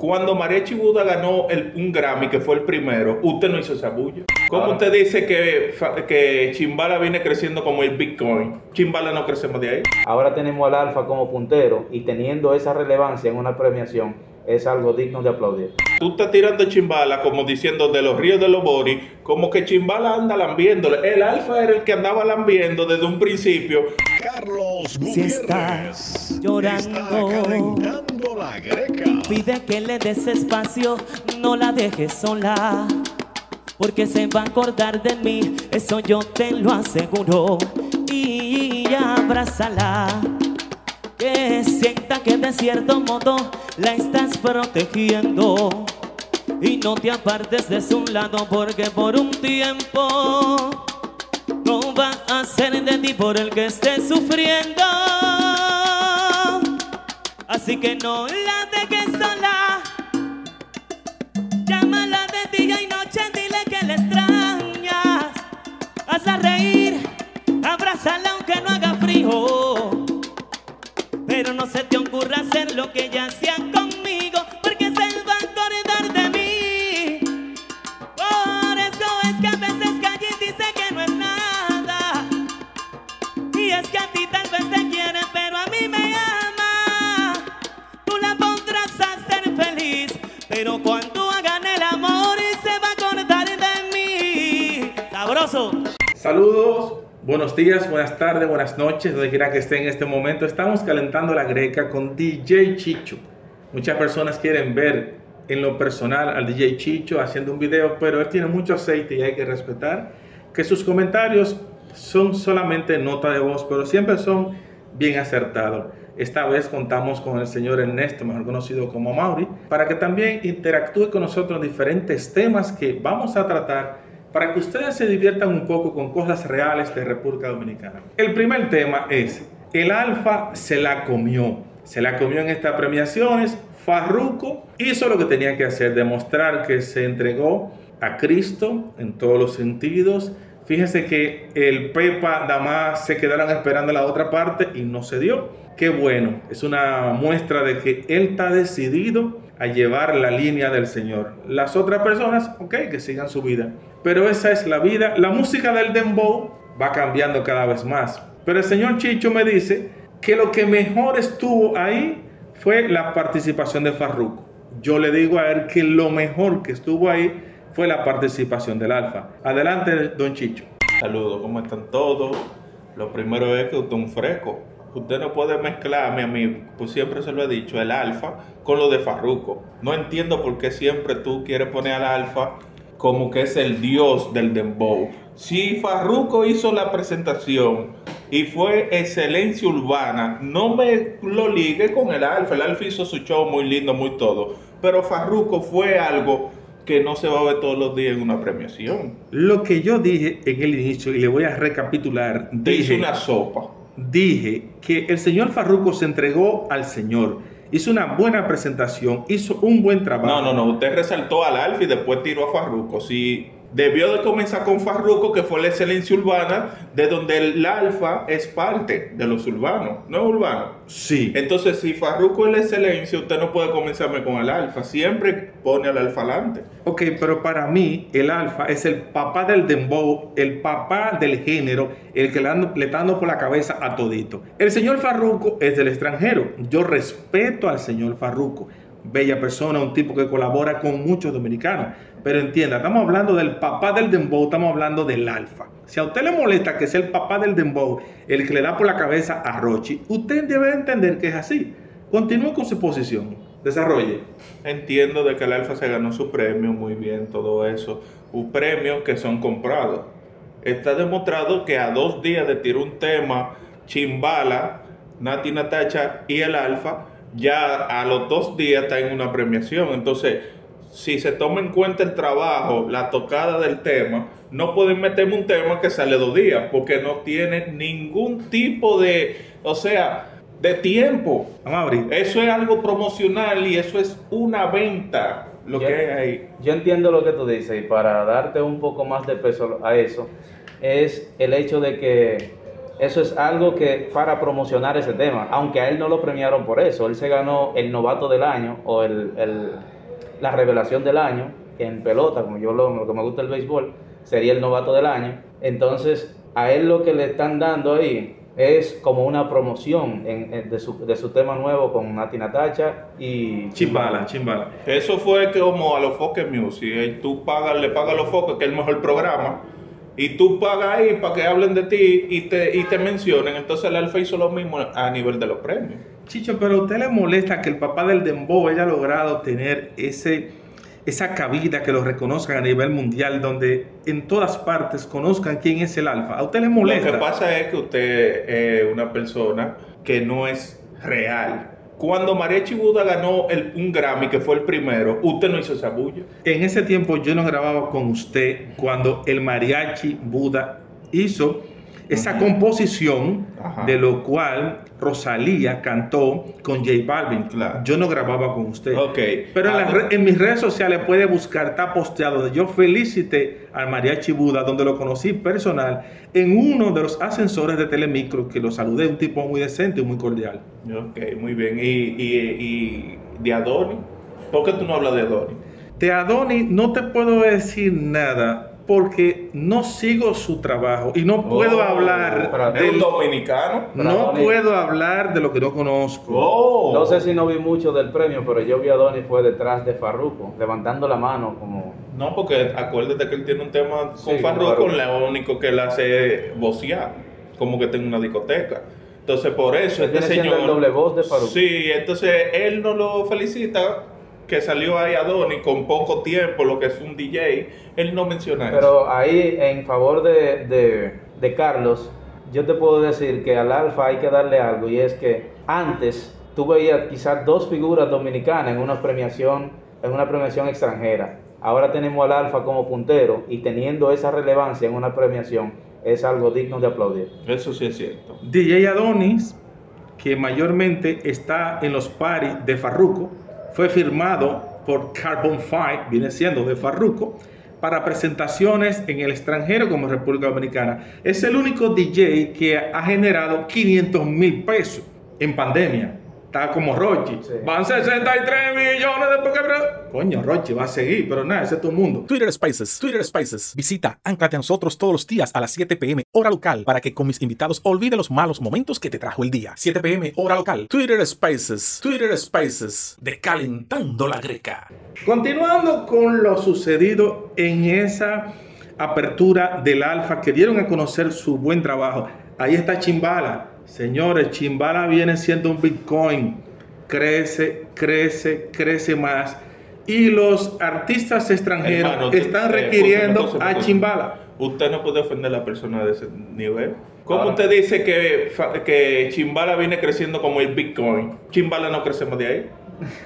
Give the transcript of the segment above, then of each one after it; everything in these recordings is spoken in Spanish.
Cuando María Chibuda ganó el, un Grammy, que fue el primero, usted no hizo esa bulla. ¿Cómo usted dice que, que Chimbala viene creciendo como el Bitcoin? Chimbala no crecemos de ahí. Ahora tenemos al Alfa como puntero y teniendo esa relevancia en una premiación es algo digno de aplaudir. Tú estás tirando Chimbala como diciendo de los ríos de los Boris, como que Chimbala anda lambiéndole. El Alfa era el que andaba lambiendo desde un principio. Carlos Gutiérrez. Si llorando, la greca. Pide que le des espacio, no la dejes sola. Porque se va a acordar de mí, eso yo te lo aseguro. Y abrázala. Que sienta que de cierto modo la estás protegiendo. Y no te apartes de su lado porque por un tiempo no va a ser de ti por el que estés sufriendo. Así que no la dejes sola. Llámala de día y noche, dile que le extrañas. Hazla reír, abrázala aunque no haga frío. Se te ocurra hacer lo que ella hacía conmigo, porque se va a acordar de mí. Por eso es que a veces calla y dice que no es nada. Y es que a ti tal vez te quiere, pero a mí me ama. Tú la pondrás a ser feliz, pero cuando hagan el amor se va a acordar de mí. Sabroso. Saludos, buenos días, buenas tardes, buenas noches, donde quiera que esté en este momento. Estamos calentando la greca con DJ Chicho. Muchas personas quieren ver en lo personal al DJ Chicho haciendo un video, pero él tiene mucho aceite y hay que respetar que sus comentarios son solamente nota de voz, pero siempre son bien acertados. Esta vez contamos con el señor Ernesto, mejor conocido como Mauri, para que también interactúe con nosotros en diferentes temas que vamos a tratar para que ustedes se diviertan un poco con cosas reales de República Dominicana. El primer tema es, el Alfa se la comió, se la comió en estas premiaciones, Farruco hizo lo que tenía que hacer, demostrar que se entregó a Cristo en todos los sentidos. Fíjense que el Pepa Damas se quedaron esperando la otra parte y no se dio. Qué bueno, es una muestra de que él está decidido a llevar la línea del Señor. Las otras personas, ok, que sigan su vida. Pero esa es la vida. La música del dembow va cambiando cada vez más. Pero el señor Chicho me dice que lo que mejor estuvo ahí fue la participación de Farruko. Yo le digo a él que lo mejor que estuvo ahí fue la participación del Alfa. Adelante, don Chicho. Saludos, ¿cómo están todos? Lo primero es que usted un fresco. Usted no puede mezclarme a mí, pues siempre se lo he dicho, el Alfa con lo de Farruko. No entiendo por qué siempre tú quieres poner al Alfa como que es el dios del dembow. Si Farruko hizo la presentación y fue excelencia urbana, no me lo ligue con el Alfa. El Alfa hizo su show muy lindo, muy todo. Pero Farruko fue algo que no se va a ver todos los días en una premiación. Lo que yo dije en el inicio, y le voy a recapitular, Te hizo dije, una sopa. Dije que el señor Farruco se entregó al Señor, hizo una buena presentación, hizo un buen trabajo. No, no, no. Usted resaltó al Alfa y después tiró a Farruko. Si debió de comenzar con Farruko, que fue la excelencia urbana, de donde el Alfa es parte de los urbanos, no es urbano. Sí. Entonces, si Farruko es la excelencia, usted no puede comenzarme con el Alfa. Siempre pone al Alfa adelante. Ok, pero para mí el alfa es el papá del dembow, el papá del género, el que le, ando- le está dando por la cabeza a todito. El señor Farruco es del extranjero. Yo respeto al señor Farruco. Bella persona, un tipo que colabora con muchos dominicanos. Pero entienda, estamos hablando del papá del dembow, estamos hablando del alfa. Si a usted le molesta que sea el papá del dembow el que le da por la cabeza a Rochi, usted debe entender que es así. Continúe con su posición. Desarrolle. Entiendo de que el Alfa se ganó su premio, muy bien, todo eso. Un premio que son comprados. Está demostrado que a dos días de tirar un tema, Chimbala, Nati Natacha y el Alfa, ya a los dos días está en una premiación. Entonces, si se toma en cuenta el trabajo, la tocada del tema, no pueden meterme un tema que sale dos días, porque no tiene ningún tipo de, o sea, de tiempo. Vamos a abrir. Eso es algo promocional y eso es una venta, lo que hay ahí. Yo entiendo lo que tú dices y para darte un poco más de peso a eso es el hecho de que eso es algo que para promocionar ese tema, aunque a él no lo premiaron por eso, él se ganó el novato del año o el, el- la revelación del año, que en pelota, como yo lo, lo que me gusta el béisbol, sería el novato del año. Entonces, a él lo que le están dando ahí es como una promoción en- en- de, su, de su tema nuevo con Nati Natacha y Chimbala, chimbala. Eso fue como a los Focus Music. y tú pagas, le pagas a los Focus, que es el mejor programa. Y tú pagas ahí para que hablen de ti y te, y te mencionen. Entonces el Alfa hizo lo mismo a nivel de los premios. Chicho, pero a usted le molesta que el papá del Dembow haya logrado tener ese, esa cabida que lo reconozcan a nivel mundial, donde en todas partes conozcan quién es el alfa. ¿A usted le molesta? Lo que pasa es que usted es una persona que no es real. Cuando Mariachi Buda ganó el, un Grammy, que fue el primero, usted no hizo esa bulla. En ese tiempo yo no grababa con usted cuando el mariachi Buda hizo esa composición, Ajá. de lo cual Rosalía cantó con J Balvin. Claro. Yo no grababa con usted. Pero en, las Ah, en mis redes sociales puede buscar, está posteado, donde yo felicité al mariachi Buda, donde lo conocí personal, en uno de los ascensores de Telemicro, que lo saludé, un tipo muy decente y muy cordial. Ok, muy bien. ¿Y, y, y de Adoni? ¿Por qué tú no hablas de Adoni? De Adoni no te puedo decir nada porque no sigo su trabajo y no puedo Oh, hablar pero ¿Es un del- dominicano? No puedo hablar de lo que no conozco. Oh. No sé si no vi mucho del premio, pero yo vi a Donny fue detrás de Farruko, levantando la mano como... No, porque acuérdate que él tiene un tema con Sí, Farruko, claro. lo único que él hace es vocear, como que tiene una discoteca. Entonces, por eso este señor... el doble voz de Farruko. Sí, entonces él no lo felicita, que salió ahí a Donny con poco tiempo, lo que es un DJ, él no menciona eso. Pero ahí, en favor de, de- de Carlos, yo te puedo decir que al Alfa hay que darle algo, y es que antes tú veías quizás dos figuras dominicanas en una premiación, en una premiación extranjera. Ahora tenemos al Alfa como puntero y teniendo esa relevancia en una premiación es algo digno de aplaudir. Eso sí es cierto. DJ Adonis, que mayormente está en los paris de Farruko, fue firmado por Carbon Five, viene siendo de Farruko, para presentaciones en el extranjero como República Dominicana. Es el único DJ que ha generado 500 mil pesos en pandemia. Está como Rochi. Sí. Van 63 millones de porque... Coño, Rochi va a seguir, pero nada, ese es tu mundo. Twitter Spaces, Twitter Spaces. Visita, anclate a nosotros todos los días a las 7 pm hora local para que con mis invitados olvide los malos momentos que te trajo el día. 7 pm hora local. Twitter Spaces, Twitter Spaces. Decalentando la greca. Continuando con lo sucedido en esa apertura del Alfa, que dieron a conocer su buen trabajo. Ahí está Chimbala. Señores, Chimbala viene siendo un Bitcoin. Crece, crece, crece más. Y los artistas extranjeros Hermano, están eh, requiriendo a. Chimbala. Usted no puede ofender a la persona de ese nivel. ¿Cómo Ahora- usted dice que, Chimbala viene creciendo como el Bitcoin? Chimbala no crece más de ahí.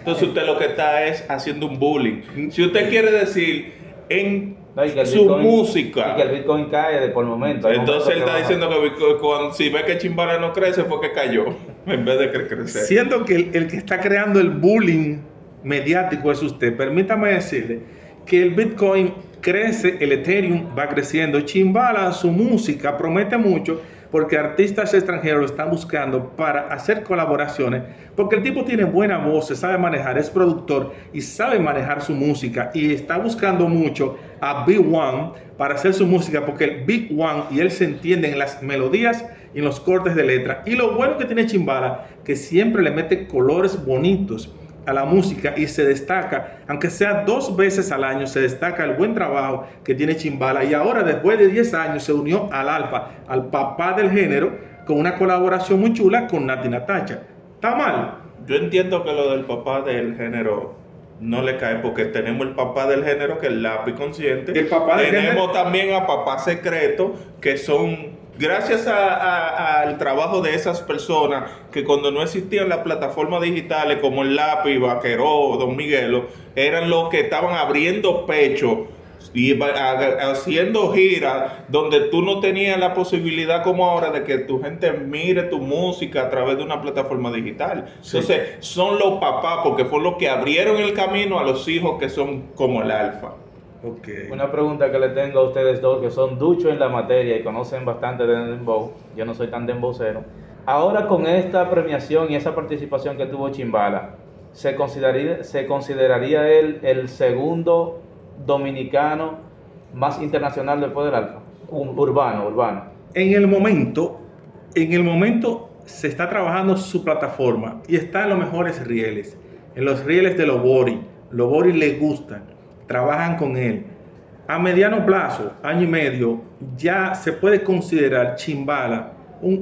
Entonces usted lo que está es haciendo un bullying. Si usted quiere decir en No, y que el su Bitcoin- música, Y que el Bitcoin cae de por momento. Hay entonces él está diciendo que Bitcoin- cuando, si ve que Chimbala no crece fue que cayó, en vez de que crecer. Siento que el, el que está creando el bullying mediático es usted. Permítame decirle que el Bitcoin crece, el Ethereum va creciendo. Chimbala, su música promete mucho porque artistas extranjeros lo están buscando para hacer colaboraciones. Porque el tipo tiene buena voz, se sabe manejar, es productor y sabe manejar su música. Y está buscando mucho a Big One para hacer su música porque el Big One y él se entienden en las melodías y en los cortes de letra. Y lo bueno que tiene Chimbala, que siempre le mete colores bonitos a la música y se destaca, aunque sea dos veces al año, se destaca el buen trabajo que tiene Chimbala. Y ahora, después de 10 años, se unió al Alfa, al papá del género, con una colaboración muy chula con Nati Natacha. ¿Está mal? Yo entiendo que lo del papá del género no le cae porque tenemos el papá del género que es el lápiz consciente. El papá del tenemos género- también a papá secreto que son gracias a- a- al trabajo de esas personas que cuando no existían las plataformas digitales como el lápiz, Vaqueró, Don Miguelo, eran los que estaban abriendo pecho y haciendo giras donde tú no tenías la posibilidad como ahora de que tu gente mire tu música a través de una plataforma digital. Sí. Entonces, son los papás porque fueron los que abrieron el camino a los hijos que son como el alfa. Una pregunta que le tengo a ustedes dos, que son duchos en la materia y conocen bastante de dembow. Yo no soy tan dembowcero. Ahora con esta premiación y esa participación que tuvo Chimbala, ¿se consideraría, se consideraría él el segundo dominicano más internacional después del Alfa? Urbano, urbano. En el momento, en el momento se está trabajando su plataforma y está en los mejores rieles, en los rieles de Lobori. Lobori le gustan, trabajan con él. A mediano plazo, año y medio, ya se puede considerar Chimbala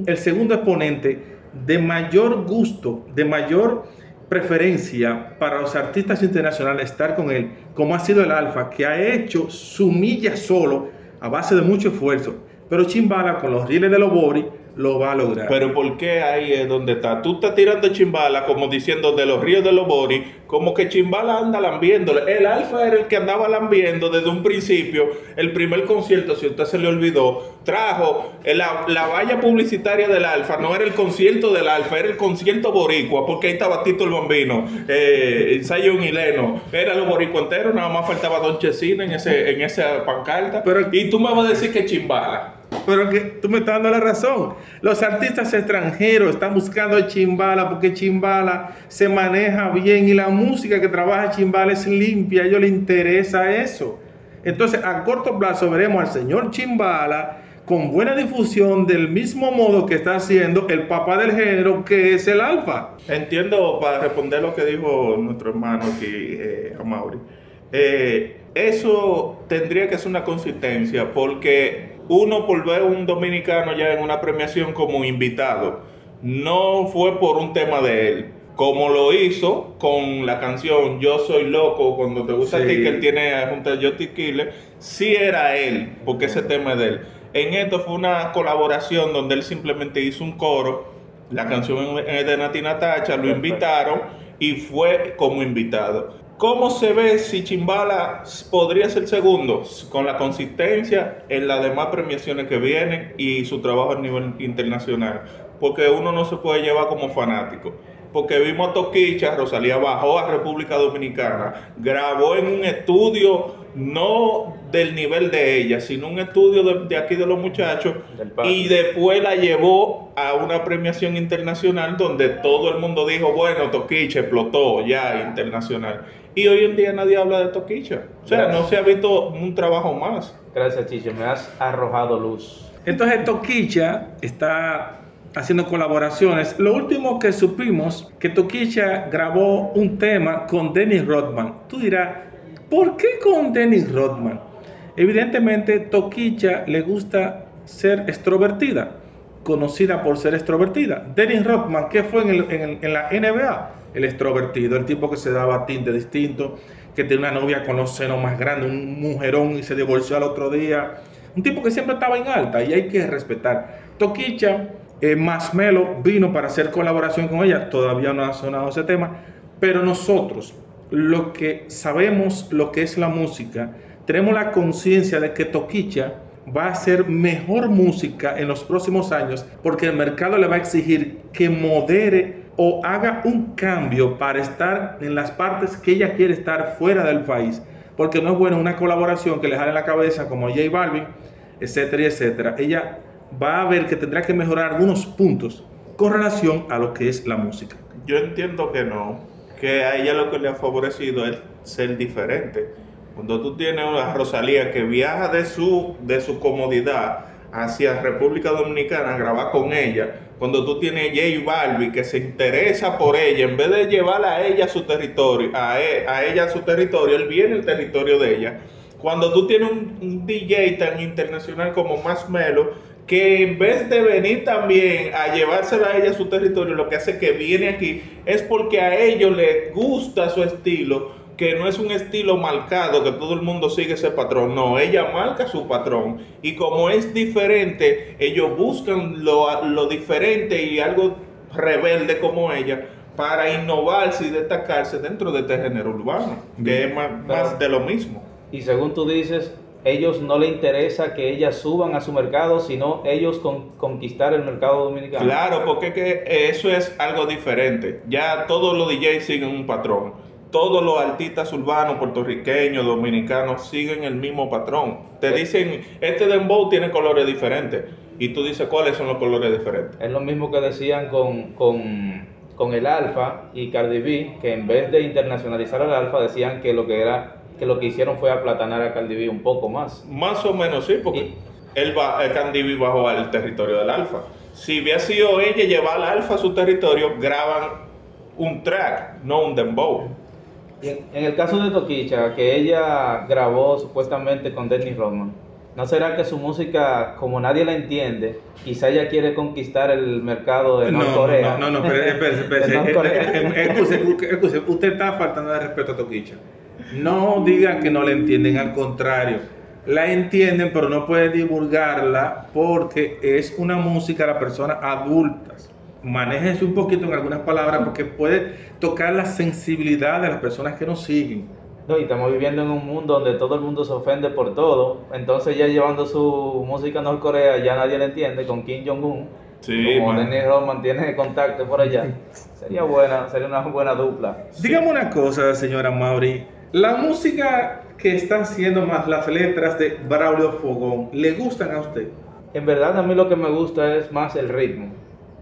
el segundo exponente de mayor gusto, de mayor preferencia para los artistas internacionales estar con él, como ha sido el Alfa, que ha hecho su milla solo a base de mucho esfuerzo. Pero Chimbala con los rieles de Lobori lo va a lograr. Pero ¿por qué ahí es donde está? Tú estás tirando Chimbala como diciendo de los ríos de los Bori, como que Chimbala anda lambiéndole. El Alfa era el que andaba lambiendo desde un principio. El primer concierto, si usted se le olvidó, trajo la, la valla publicitaria del Alfa. No era el concierto del Alfa, era el concierto boricua, porque ahí estaba Tito el Bambino, eh, Zion y Leno. Era lo boricua entero, nada más faltaba Don Chesina en, ese, en esa pancarta. Pero- y tú me vas a decir que Chimbala. Pero que tú me estás dando la razón. Los artistas extranjeros están buscando a Chimbala porque Chimbala se maneja bien y la música que trabaja Chimbala es limpia. A ellos les interesa eso. Entonces, a corto plazo veremos al señor Chimbala con buena difusión del mismo modo que está haciendo el papá del género que es el alfa. Entiendo, para responder lo que dijo nuestro hermano aquí, eh, Amaury, eh, eso tendría que ser una consistencia, porque uno por ver un dominicano ya en una premiación como invitado, no fue por un tema de él, como lo hizo con la canción Yo Soy Loco, cuando te gusta Sí. a ti, que él tiene junto a Joti Killer, sí era él, porque ese tema es de él. En esto fue una colaboración donde él simplemente hizo un coro, la canción es de Nati Natacha, lo invitaron y fue como invitado. ¿Cómo se ve si Chimbala podría ser segundo? Con la consistencia en las demás premiaciones que vienen y su trabajo a nivel internacional. Porque uno no se puede llevar como fanático. Porque vimos a Toquicha, Rosalía bajó a República Dominicana, grabó en un estudio no del nivel de ella, sino un estudio de, de aquí de los muchachos y después la llevó a una premiación internacional donde todo el mundo dijo, bueno, Toquicha explotó ya internacional. Y hoy en día nadie habla de Toquicha. O sea, no se ha visto un trabajo más. Gracias, Chicho. Me has arrojado luz. Entonces Toquicha está haciendo colaboraciones. Lo último que supimos que Toquicha grabó un tema con Dennis Rodman. Tú dirás, ¿por qué con Dennis Rodman? Evidentemente Toquicha le gusta ser extrovertida, conocida por ser extrovertida. Dennis Rodman, ¿qué fue en, el- en el- en la NBA? El extrovertido, el tipo que se daba tinte distinto, que tenía una novia con los senos más grandes, un mujerón y se divorció al otro día. Un tipo que siempre estaba en alta y hay que respetar. Toquicha, eh, Masmelo vino para hacer colaboración con ella, todavía no ha sonado ese tema, pero nosotros, los que sabemos lo que es la música, tenemos la conciencia de que Toquicha va a hacer mejor música en los próximos años porque el mercado le va a exigir que modere o haga un cambio para estar en las partes que ella quiere estar fuera del país. Porque no es bueno una colaboración que le jale la cabeza como J Balvin, etcétera, etcétera. Ella va a ver que tendrá que mejorar algunos puntos con relación a lo que es la música. Yo entiendo que no, que a ella lo que le ha favorecido es ser diferente. Cuando tú tienes a Rosalía que viaja de su, de su comodidad hacia República Dominicana a grabar con ella, cuando tú tienes J Balbi que se interesa por ella, en vez de llevarla a ella a su territorio, a, e- a ella a su territorio, él viene al territorio de ella. Cuando tú tienes un, un DJ tan internacional como Más Melo, que en vez de venir también a llevársela a ella a su territorio, lo que hace que viene aquí es porque a ellos les gusta su estilo, que no es un estilo marcado, que todo el mundo sigue ese patrón, no, ella marca su patrón y como es diferente, ellos buscan lo, lo diferente y algo rebelde como ella para innovarse y destacarse dentro de este género urbano, que es más, más de lo mismo. Y según tú dices, ellos no le interesa que ellas suban a su mercado, sino ellos con- conquistar el mercado dominicano. Claro, porque que eso es algo diferente. Ya todos los DJs siguen un patrón. todos los artistas urbanos, puertorriqueños, dominicanos, siguen el mismo patrón. Te dicen, este dembow tiene colores diferentes. Y tú dices, ¿cuáles son los colores diferentes? Es lo mismo que decían con, con, con el Alfa y Cardi B, que en vez de internacionalizar al Alfa, decían que lo que era que lo que hicieron fue aplatanar a Cardi B un poco más. Más o menos, sí, porque él va, el Candy B bajó al territorio del Alfa. Si hubiera sido ella llevar al Alfa a su territorio, graban un track, no un dembow. Y en, en el caso de Toquicha, que ella grabó supuestamente con Dennis Rodman, ¿no será que su música, como nadie la entiende, quizá ella quiere conquistar el mercado de Norcorea? No, no, no, pero espérese, espérese. Norcorea. Eh, eh, eh, usted está faltando de respeto a Toquicha. No digan que no le entienden, al contrario. La entienden, pero no pueden divulgarla porque es una música para personas adultas. Manéjense un poquito en algunas palabras porque puede tocar la sensibilidad de las personas que nos siguen. No, y estamos viviendo en un mundo donde todo el mundo se ofende por todo. Entonces ya llevando su música a Norcorea ya nadie la entiende con Kim Jong-un. Sí, como. Dennis Rodman tiene contacto por allá. Sería buena, sería una buena dupla. Dígame una cosa, señora Mauri. La música que están haciendo más las letras de Braulio Fogón, ¿le gustan a usted? En verdad a mí lo que me gusta es más el ritmo.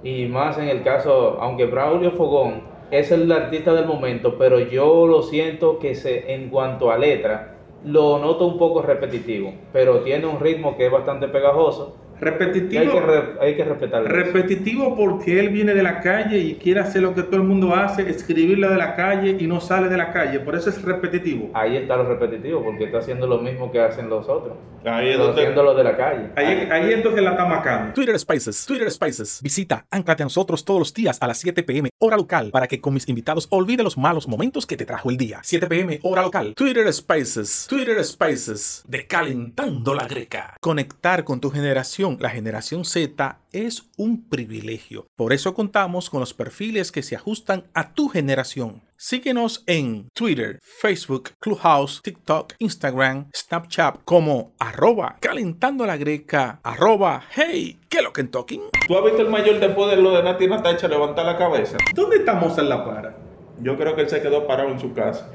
Y más en el caso, aunque Braulio Fogón es el artista del momento, pero yo lo siento que se, en cuanto a letra, lo noto un poco repetitivo. Pero tiene un ritmo que es bastante pegajoso. Y hay Repetitivo. que, re- hay que respetarlo. Repetitivo porque él viene de la calle y quiere hacer lo que todo el mundo hace, escribirlo de la calle y no sale de la calle. Por eso es repetitivo. Ahí está lo repetitivo, porque está haciendo lo mismo que hacen los otros. Ahí es Está donde- haciendo lo de la calle. Ahí, ahí entonces la está macando. Twitter Spaces, Twitter Spaces. Visita Anclate a nosotros todos los días a las 7 pm hora local para que con mis invitados olvide los malos momentos que te trajo el día. 7 pm hora local. Twitter Spaces, Twitter Spaces. De calentando la greca. Conectar con tu generación, la generación Z, es un privilegio. Por eso contamos con los perfiles que se ajustan a tu generación. Síguenos en Twitter, Facebook, Clubhouse, TikTok, Instagram, Snapchat como arroba calentando la greca, arroba hey, ¿qué lo que talking? ¿Tú has visto el mayor después de lo de Nati Natacha levantar la cabeza? ¿Dónde estamos en la para? Yo creo que él se quedó parado en su casa.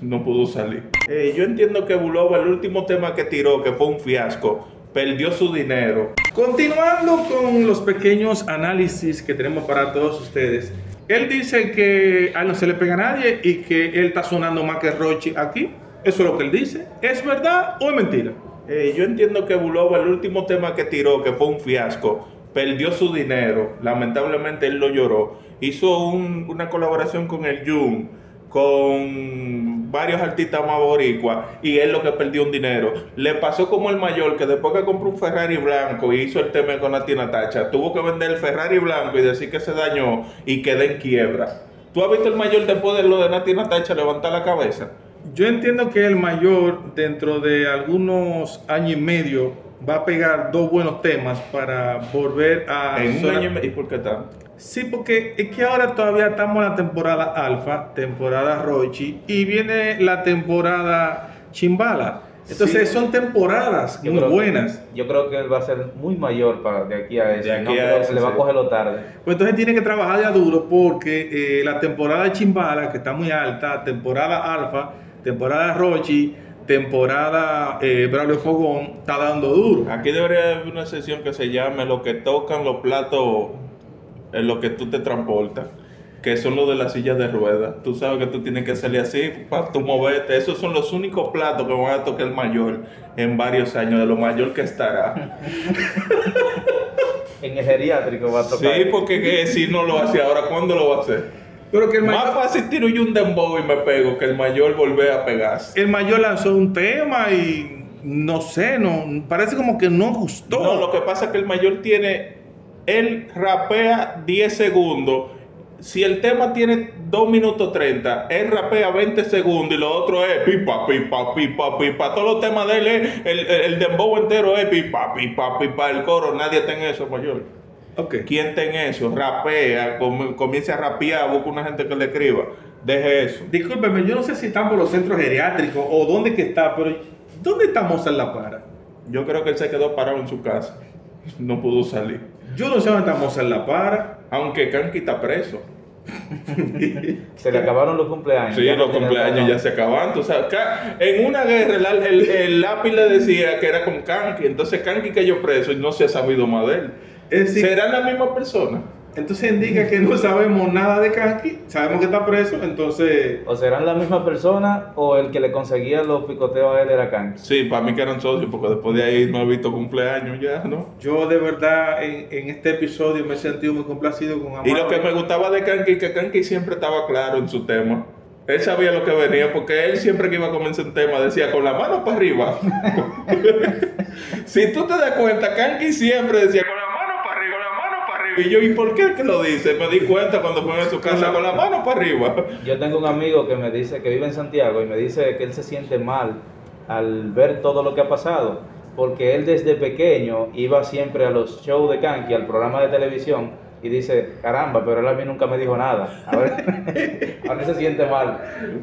No pudo salir. Eh, yo entiendo que Bulova, el último tema que tiró, que fue un fiasco, perdió su dinero. Continuando con los pequeños análisis que tenemos para todos ustedes. Él dice que a él no se le pega a nadie y que él está sonando más que Rochi aquí. Eso es lo que él dice. ¿Es verdad o es mentira? Eh, yo entiendo que Bulova, el último tema que tiró, que fue un fiasco, perdió su dinero. Lamentablemente él lo lloró. Hizo un- una colaboración con el Jun, con varios artistas más boricuas, y él lo que perdió un dinero. Le pasó como el mayor, que después que compró un Ferrari blanco y hizo el tema con Nati Natacha, tuvo que vender el Ferrari blanco y decir que se dañó y quedó en quiebra. ¿Tú has visto el mayor después de lo de Nati Natacha levantar la cabeza? Yo entiendo que el mayor, dentro de algunos años y medio, va a pegar dos buenos temas para volver a... en un sonar- año y me- ¿Y por qué tanto? Sí, porque es que ahora todavía estamos en la temporada alfa, temporada Rochi, y viene la temporada Chimbala. Entonces Sí. son temporadas Yo muy que- buenas. yo creo que él va a ser muy mayor para de aquí a eso. De aquí no a eso, le va sí. a cogerlo tarde. Pues entonces tiene que trabajar ya duro porque eh, la temporada de Chimbala, que está muy alta, temporada alfa, temporada Rochi, temporada eh, Braulio Fogón, está dando duro. Aquí debería haber una sesión que se llame Lo que tocan los platos en lo que tú te transportas, que son los de la silla de ruedas. Tú sabes que tú tienes que salir así para tú moverte. Esos son los únicos platos que van a tocar el mayor en varios años, de lo mayor que estará. En el geriátrico va a tocar. Sí, porque que si no lo hace ahora, ¿cuándo lo va a hacer? Pero que el Más fácil tiro yo un dembow y me pego que el mayor volver a pegarse. el mayor lanzó un tema y no sé, no parece como que no gustó. No, lo que pasa es que el mayor tiene, él rapea 10 segundos. Si el tema tiene 2 minutos 30, él rapea 20 segundos y lo otro es pipa, pipa, pipa, pipa. Todos los temas de él, es- el, el, el dembow entero es pipa, pipa, pipa. El coro, nadie en eso, mayor. Ok. ¿Quién está en eso? Rapea, com- comienza a rapear, busca una gente que le escriba. Deje eso. Discúlpeme, yo no sé si están por los centros geriátricos o dónde que está, pero ¿dónde estamos en la para? Yo creo que él se quedó parado en su casa. No pudo salir. Yo no sé dónde estamos en la para. Aunque Kanki está preso. Se le acabaron los cumpleaños. Sí, los cumpleaños ya se acaban. O sea, en una guerra el, el- el lápiz le decía que era con Kanki. Entonces Kanki cayó preso y no se ha sabido más de él. Es decir, ¿Será la misma persona? entonces indica que no sabemos nada de Kanki, sabemos que está preso, entonces O serán la misma persona o el que le conseguía los picoteos a él era Kang. Sí, para mí que eran socios, porque después de ahí no he visto cumpleaños ya, ¿no? yo de verdad en, en este episodio me he sentido muy complacido con Y lo que me gustaba de Kanki, que Kanki siempre estaba claro en su tema. Él sabía lo que venía, porque él siempre que iba a comenzar un tema decía con la mano para arriba. si tú te das cuenta, Kanki siempre decía con la mano para arriba, con la mano para arriba. Y yo, ¿y por qué que lo dice? Me di cuenta cuando fue a su casa con la mano para arriba. Yo tengo un amigo que me dice que vive en Santiago y me dice que él se siente mal al ver todo lo que ha pasado, porque él desde pequeño iba siempre a los shows de Kanki, al programa de televisión, y dice, caramba, pero él a mí nunca me dijo nada. A ver, ahora se siente mal.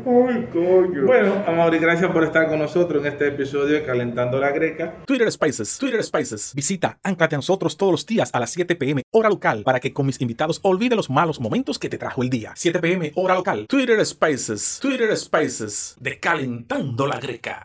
Ay, coño. Bueno, Amaury, gracias por estar con nosotros en este episodio de Calentando la Greca. Twitter Spaces, Twitter Spaces. Visita Anclate a nosotros todos los días a las 7 pm hora local para que con mis invitados olvide los malos momentos que te trajo el día. 7 pm hora local. Twitter Spaces, Twitter Spaces. De Calentando la Greca.